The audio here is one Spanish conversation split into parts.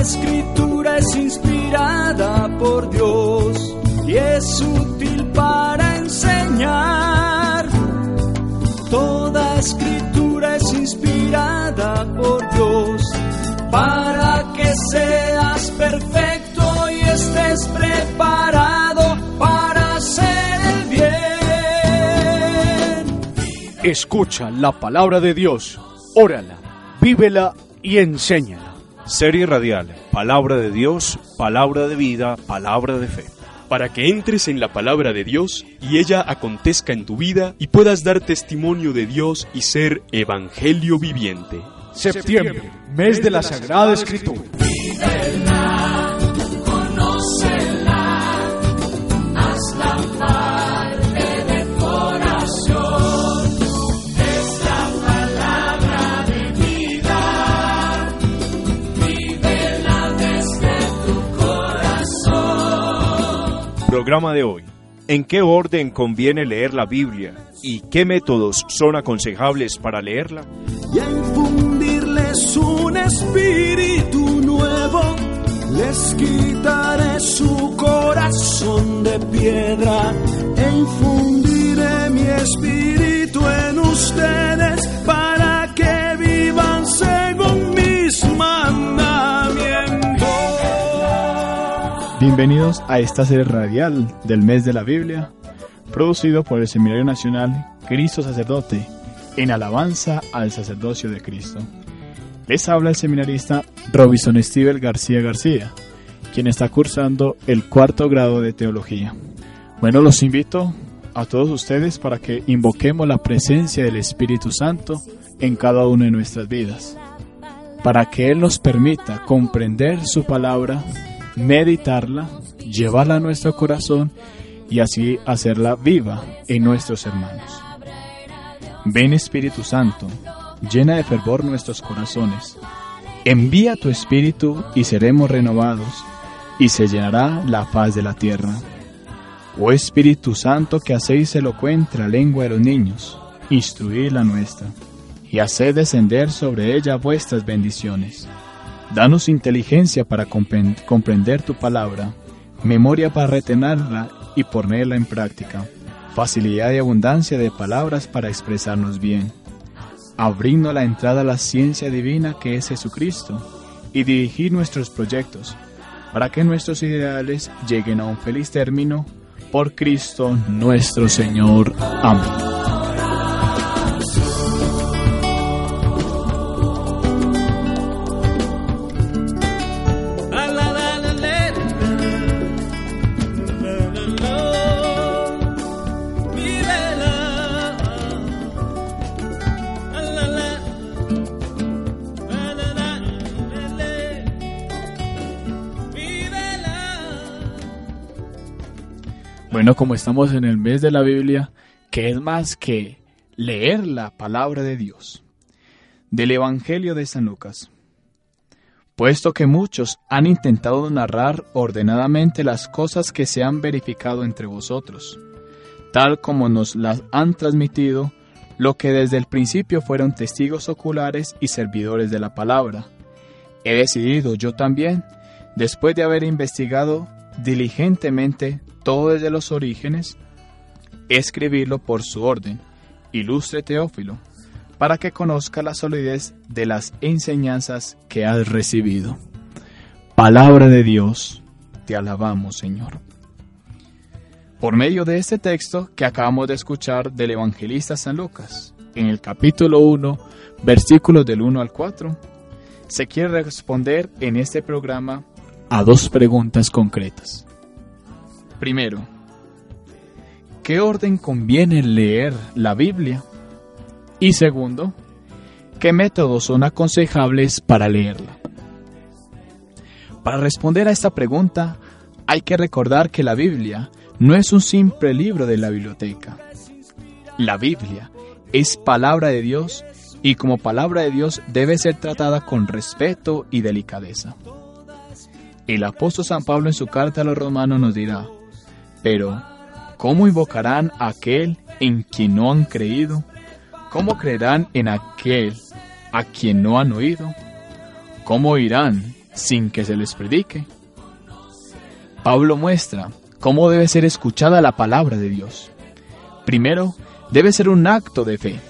escritura es inspirada por Dios y es útil para enseñar. Toda escritura es inspirada por Dios para que seas perfecto y estés preparado para hacer el bien. Escucha la palabra de Dios, órala, vívela y enséñala. Serie radial, palabra de Dios, palabra de vida, palabra de fe. Para que entres en la palabra de Dios y ella acontezca en tu vida y puedas dar testimonio de Dios y ser evangelio viviente. Septiembre, mes de la Sagrada Escritura. Programa de hoy. ¿En qué orden conviene leer la Biblia y qué métodos son aconsejables para leerla? y a infundirles un espíritu nuevo. Les quitaré su corazón de piedra e infundiré mi espíritu en ustedes Bienvenidos a esta serie radial del mes de la Biblia, producido por el Seminario Nacional Cristo Sacerdote, en alabanza al sacerdocio de Cristo. Les habla el seminarista Robinson Steven García García, quien está cursando el cuarto grado de teología. Bueno, los invito a todos ustedes para que invoquemos la presencia del Espíritu Santo en cada una de nuestras vidas, para que Él nos permita comprender su palabra, meditarla, llevarla a nuestro corazón y así hacerla viva en nuestros hermanos. Ven Espíritu Santo, llena de fervor nuestros corazones. Envía tu Espíritu y seremos renovados, y se llenará la faz de la tierra. Oh Espíritu Santo, que hacéis elocuente la lengua de los niños, instruid la nuestra, y haced descender sobre ella vuestras bendiciones. Danos inteligencia para compren- comprender tu palabra, memoria para retenerla y ponerla en práctica facilidad y abundancia de palabras para expresarnos bien, abrirnos la entrada a la ciencia divina que es Jesucristo y dirigir nuestros proyectos para que nuestros ideales lleguen a un feliz término por Cristo nuestro Señor. Amén. Como estamos en el mes de la Biblia, que es más que leer la palabra de Dios. Del Evangelio de San Lucas. Puesto que muchos han intentado narrar ordenadamente las cosas que se han verificado entre vosotros, tal como nos las han transmitido, lo que desde el principio fueron testigos oculares y servidores de la palabra. He decidido yo también, después de haber investigado diligentemente todo desde los orígenes, escribirlo por su orden, ilustre Teófilo, para que conozca la solidez de las enseñanzas que has recibido. Palabra de Dios, te alabamos, Señor. Por medio de este texto que acabamos de escuchar del evangelista San Lucas, en el capítulo 1, versículos del 1 al 4, se quiere responder en este programa a dos preguntas concretas. Primero, ¿qué orden conviene leer la Biblia? Y segundo, ¿qué métodos son aconsejables para leerla? Para responder a esta pregunta, hay que recordar que la Biblia no es un simple libro de la biblioteca. La Biblia es palabra de Dios y como palabra de Dios debe ser tratada con respeto y delicadeza. El apóstol San Pablo en su carta a los romanos nos dirá, pero ¿cómo invocarán a aquel en quien no han creído? ¿Cómo creerán en aquel a quien no han oído? ¿Cómo oirán sin que se les predique. Pablo muestra cómo debe ser escuchada la palabra de Dios. Primero, debe ser un acto de fe.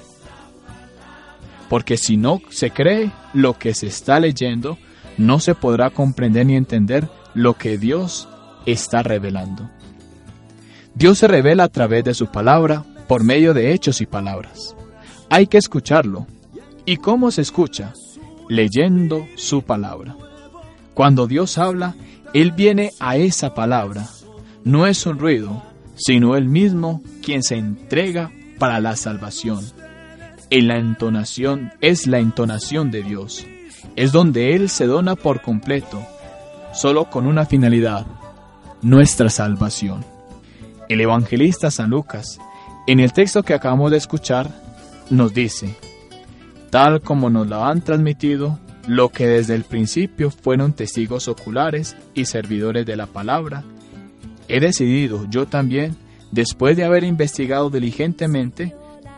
Porque si no se cree lo que se está leyendo, no se podrá comprender ni entender lo que Dios está revelando. Dios se revela a través de su palabra por medio de hechos y palabras. Hay que escucharlo. ¿Y cómo se escucha? Leyendo su palabra. Cuando Dios habla, Él viene a esa palabra. No es un ruido, sino Él mismo quien se entrega para la salvación. En la entonación es la entonación de Dios. Es donde Él se dona por completo, solo con una finalidad, nuestra salvación. El evangelista San Lucas, en el texto que acabamos de escuchar, nos dice, tal como nos lo han transmitido, lo que desde el principio fueron testigos oculares y servidores de la palabra, he decidido yo también, después de haber investigado diligentemente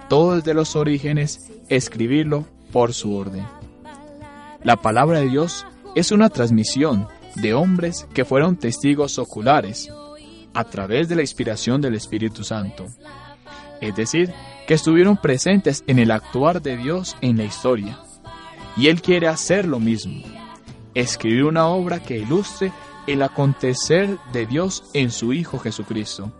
todo desde los orígenes, escribirlo por su orden. La palabra de Dios es una transmisión de hombres que fueron testigos oculares a través de la inspiración del Espíritu Santo. Es decir, que estuvieron presentes en el actuar de Dios en la historia. Y Él quiere hacer lo mismo, escribir una obra que ilustre el acontecer de Dios en su Hijo Jesucristo.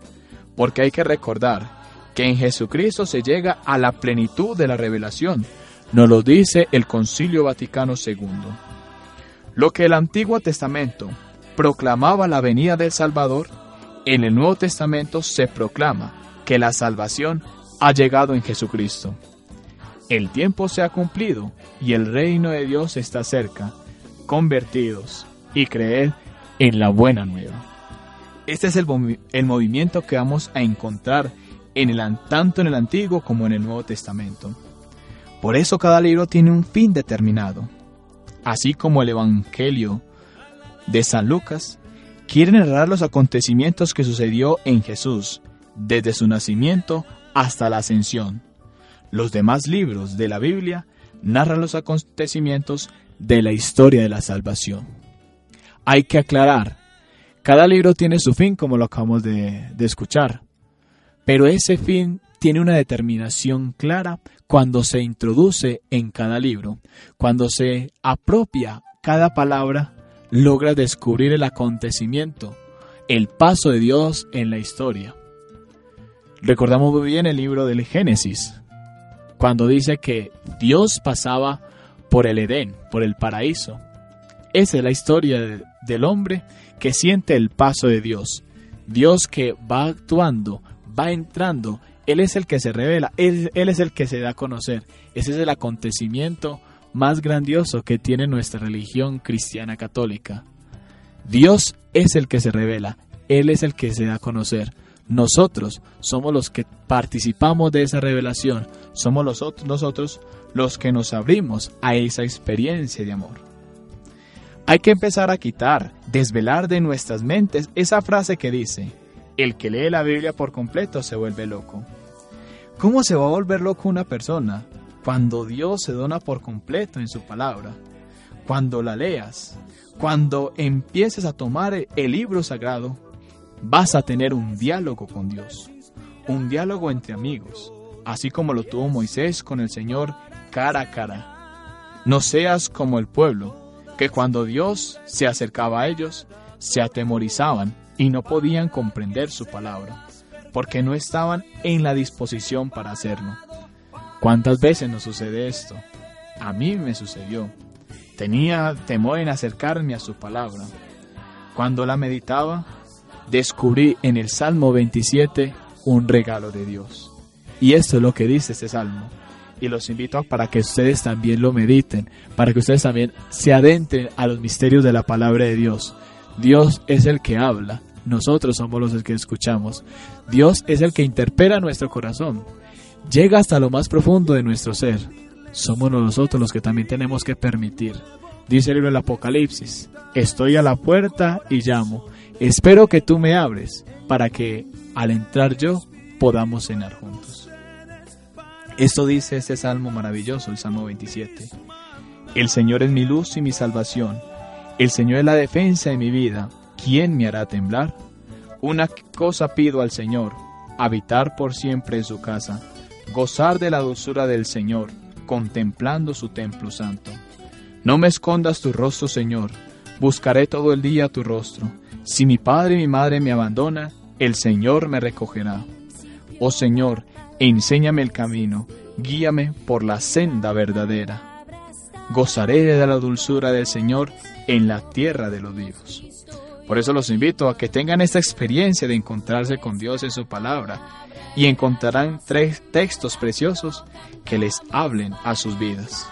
Porque hay que recordar que en Jesucristo se llega a la plenitud de la revelación, nos lo dice el Concilio Vaticano II. Lo que el Antiguo Testamento proclamaba la venida del Salvador, en el Nuevo Testamento se proclama que la salvación ha llegado en Jesucristo. El tiempo se ha cumplido y el reino de Dios está cerca. Convertidos y creer en la buena nueva. Este es el, el movimiento que vamos a encontrar en el, an- tanto en el Antiguo como en el Nuevo Testamento. Por eso cada libro tiene un fin determinado. Así como el Evangelio de San Lucas quiere narrar los acontecimientos que sucedió en Jesús, desde su nacimiento hasta la ascensión. Los demás libros de la Biblia narran los acontecimientos de la historia de la salvación. Hay que aclarar, cada libro tiene su fin como lo acabamos de, de escuchar, pero ese fin tiene una determinación clara cuando se introduce en cada libro, cuando se apropia cada palabra, logra descubrir el acontecimiento, el paso de Dios en la historia. Recordamos muy bien el libro del Génesis, cuando dice que Dios pasaba por el Edén, por el paraíso. Esa es la historia de- del hombre que siente el paso de Dios. Dios que va actuando, va entrando, Él es el que se revela, Él, es el que se da a conocer. Ese es el acontecimiento más grandioso que tiene nuestra religión cristiana católica. Dios es el que se revela, Él es el que se da a conocer. Nosotros somos los que participamos de esa revelación, somos los ot- nosotros los que nos abrimos a esa experiencia de amor. Hay que empezar a quitar, desvelar de nuestras mentes esa frase que dice, el que lee la Biblia por completo se vuelve loco. ¿Cómo se va a volver loco una persona cuando Dios se dona por completo en su palabra? Cuando la leas, cuando empieces a tomar el libro sagrado, vas a tener un diálogo con Dios, un diálogo entre amigos, así como lo tuvo Moisés con el Señor cara a cara. No seas como el pueblo, que cuando Dios se acercaba a ellos, se atemorizaban y no podían comprender su palabra, porque no estaban en la disposición para hacerlo. ¿Cuántas veces nos sucede esto? A mí me sucedió. Tenía temor en acercarme a su palabra. Cuando la meditaba, descubrí en el Salmo 27 un regalo de Dios. Y esto es lo que dice este salmo. Y los invito para que ustedes también lo mediten, para que ustedes también se adentren a los misterios de la palabra de Dios. Dios es el que habla, nosotros somos los que escuchamos. Dios es el que interpela nuestro corazón, llega hasta lo más profundo de nuestro ser. Somos nosotros los que también tenemos que permitir. Dice el libro del Apocalipsis, estoy a la puerta y llamo. Espero que tú me abres para que al entrar yo podamos cenar juntos. Esto dice este salmo maravilloso, el Salmo 27. El Señor es mi luz y mi salvación. El Señor es la defensa de mi vida. ¿Quién me hará temblar? Una cosa pido al Señor, habitar por siempre en su casa, gozar de la dulzura del Señor, contemplando su templo santo. No me escondas tu rostro, Señor, buscaré todo el día tu rostro. Si mi padre y mi madre me abandonan, el Señor me recogerá. Oh Señor, enséñame el camino, guíame por la senda verdadera. Gozaré de la dulzura del Señor en la tierra de los vivos. Por eso los invito a que tengan esta experiencia de encontrarse con Dios en su palabra y encontrarán tres textos preciosos que les hablen a sus vidas.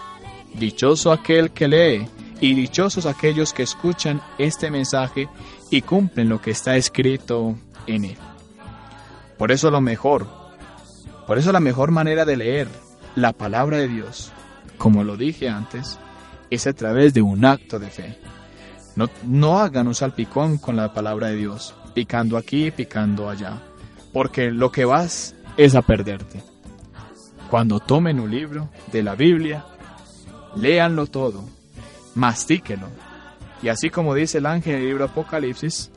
Dichoso aquel que lee y dichosos aquellos que escuchan este mensaje y cumplen lo que está escrito en él. Por eso lo mejor, por eso la mejor manera de leer la palabra de Dios, como lo dije antes, es a través de un acto de fe. No, no hagan un salpicón con la palabra de Dios, picando aquí, picando allá, porque lo que vas es a perderte. Cuando tomen un libro de la Biblia, léanlo todo, mastíquelo, y así como dice el ángel en el libro Apocalipsis,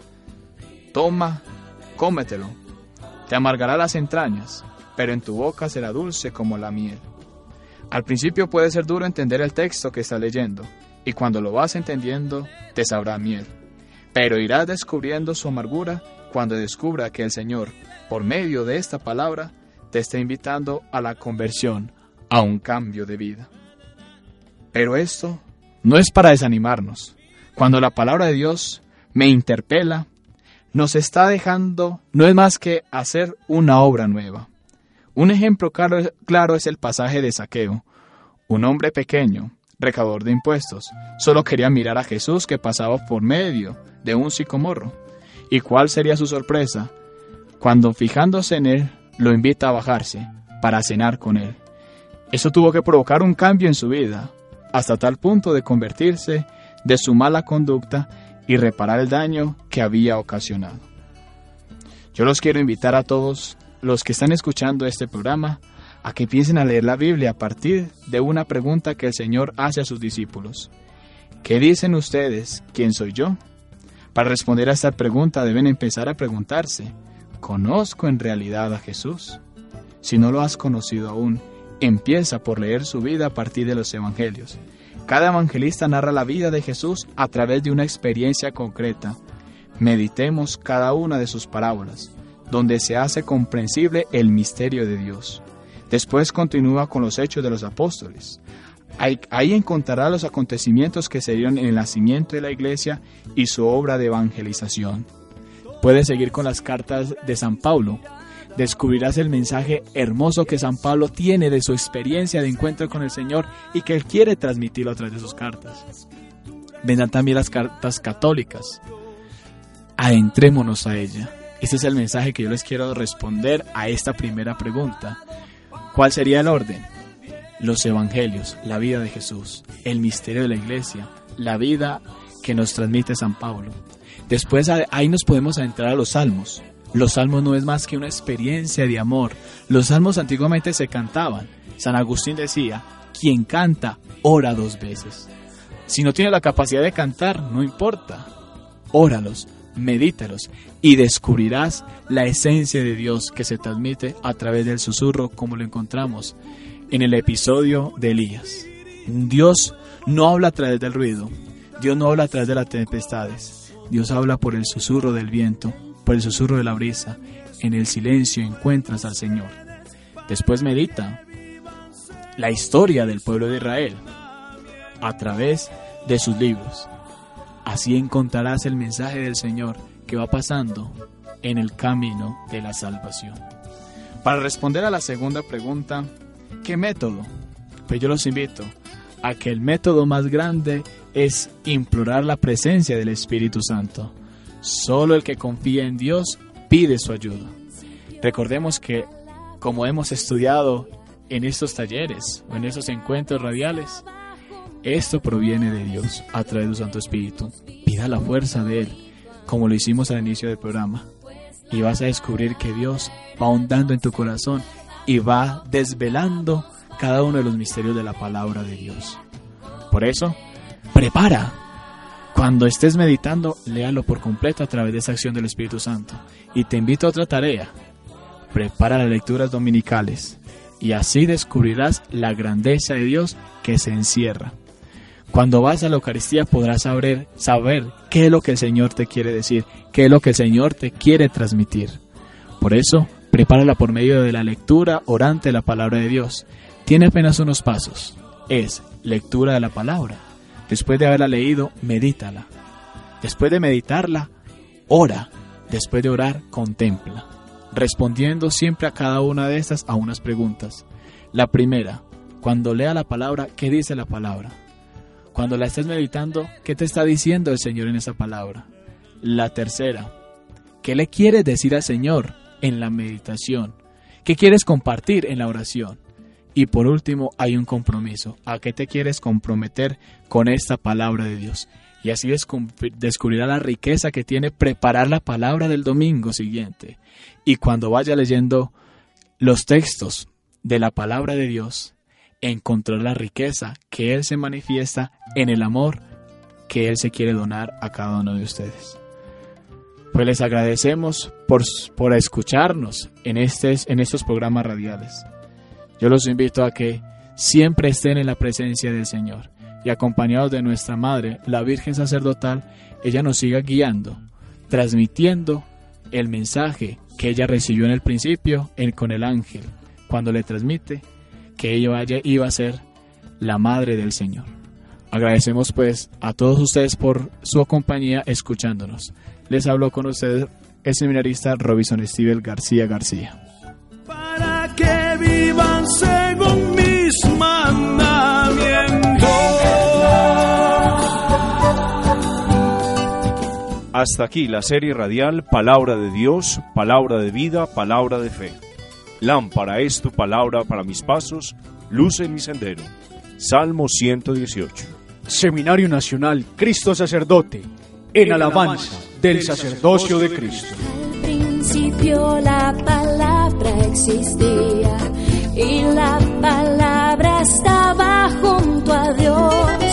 toma, cómetelo, te amargará las entrañas, pero en tu boca será dulce como la miel. Al principio puede ser duro entender el texto que estás leyendo, y cuando lo vas entendiendo, te sabrá miel. Pero irás descubriendo su amargura cuando descubra que el Señor, por medio de esta palabra, te está invitando a la conversión, a un cambio de vida. Pero esto no es para desanimarnos. Cuando la palabra de Dios me interpela, nos está dejando, no es más que hacer una obra nueva. Un ejemplo claro, es el pasaje de Saqueo. Un hombre pequeño, recaudador de impuestos, solo quería mirar a Jesús que pasaba por medio de un sicomorro. ¿Y cuál sería su sorpresa? Cuando fijándose en él, lo invita a bajarse para cenar con él. Eso tuvo que provocar un cambio en su vida, hasta tal punto de convertirse de su mala conducta y reparar el daño que había ocasionado. Yo los quiero invitar a todos los que están escuchando este programa a que empiecen a leer la Biblia a partir de una pregunta que el Señor hace a sus discípulos. ¿Qué dicen ustedes? ¿Quién soy yo? Para responder a esta pregunta deben empezar a preguntarse, ¿conozco en realidad a Jesús? Si no lo has conocido aún, empieza por leer su vida a partir de los Evangelios. Cada evangelista narra la vida de Jesús a través de una experiencia concreta. Meditemos cada una de sus parábolas, donde se hace comprensible el misterio de Dios. Después continúa con los hechos de los apóstoles. Ahí, ahí, encontrará los acontecimientos que se dieron en el nacimiento de la iglesia y su obra de evangelización. Puede seguir con las cartas de San Pablo. Descubrirás el mensaje hermoso que San Pablo tiene de su experiencia de encuentro con el Señor y que él quiere transmitirlo a través de sus cartas. Vendrán también las cartas católicas. Adentrémonos a ella. Este es el mensaje que yo les quiero responder a esta primera pregunta. ¿Cuál sería el orden? Los evangelios, la vida de Jesús, el misterio de la iglesia, la vida que nos transmite San Pablo. Después ahí nos podemos adentrar a los salmos. Los salmos no es más que una experiencia de amor. Los salmos antiguamente se cantaban. San Agustín decía, quien canta, ora dos veces. Si no tiene la capacidad de cantar, no importa. Óralos, medítalos y descubrirás la esencia de Dios que se transmite a través del susurro como lo encontramos en el episodio de Elías. Dios no habla a través del ruido, Dios no habla a través de las tempestades, Dios habla por el susurro del viento, por el susurro de la brisa, en el silencio encuentras al Señor. Después medita la historia del pueblo de Israel a través de sus libros. Así encontrarás el mensaje del Señor que va pasando en el camino de la salvación. Para responder a la segunda pregunta, ¿qué método? Pues yo los invito a que el método más grande es implorar la presencia del Espíritu Santo. Solo el que confía en Dios pide su ayuda. Recordemos que, como hemos estudiado en estos talleres o en estos encuentros radiales, esto proviene de Dios a través del Santo Espíritu. Pida la fuerza de Él, como lo hicimos al inicio del programa. Y vas a descubrir que Dios va ahondando en tu corazón y va desvelando cada uno de los misterios de la palabra de Dios. Por eso, prepara, Cuando estés meditando, léalo por completo a través de esa acción del Espíritu Santo. Y te invito a otra tarea. Prepara las lecturas dominicales y así descubrirás la grandeza de Dios que se encierra. Cuando vas a la Eucaristía podrás saber, saber qué es lo que el Señor te quiere decir, qué es lo que el Señor te quiere transmitir. Por eso, prepárala por medio de la lectura orante de la palabra de Dios. Tiene apenas unos pasos. Es lectura de la palabra. Después de haberla leído, medítala. Después de meditarla, ora. Después de orar, contempla. Respondiendo siempre a cada una de estas a unas preguntas. La primera, cuando lea la palabra, ¿qué dice la palabra? Cuando la estés meditando, ¿qué te está diciendo el Señor en esa palabra? La tercera, ¿qué le quieres decir al Señor en la meditación? ¿Qué quieres compartir en la oración? Y por último, hay un compromiso. ¿A qué te quieres comprometer con esta palabra de Dios? Y así descubrirá la riqueza que tiene preparar la palabra del domingo siguiente. Y cuando vaya leyendo los textos de la palabra de Dios, encontrar la riqueza que Él se manifiesta en el amor que Él se quiere donar a cada uno de ustedes. Pues les agradecemos por, por escucharnos en, este, en estos programas radiales. Yo los invito a que siempre estén en la presencia del Señor y acompañados de nuestra Madre, la Virgen Sacerdotal, ella nos siga guiando, transmitiendo el mensaje que ella recibió en el principio con el ángel, cuando le transmite que ella iba a ser la Madre del Señor. Agradecemos pues a todos ustedes por su compañía escuchándonos. Les hablo con ustedes el seminarista Robinson Steven García García. Para que vivan según mis mandamientos. Hasta aquí la serie radial Palabra de Dios, Palabra de Vida, Palabra de Fe. Lámpara es tu palabra para mis pasos, luz en mi sendero. Salmo 118. Seminario Nacional Cristo Sacerdote, en alabanza del sacerdocio de Cristo. Al principio la palabra existía y la palabra estaba junto a Dios.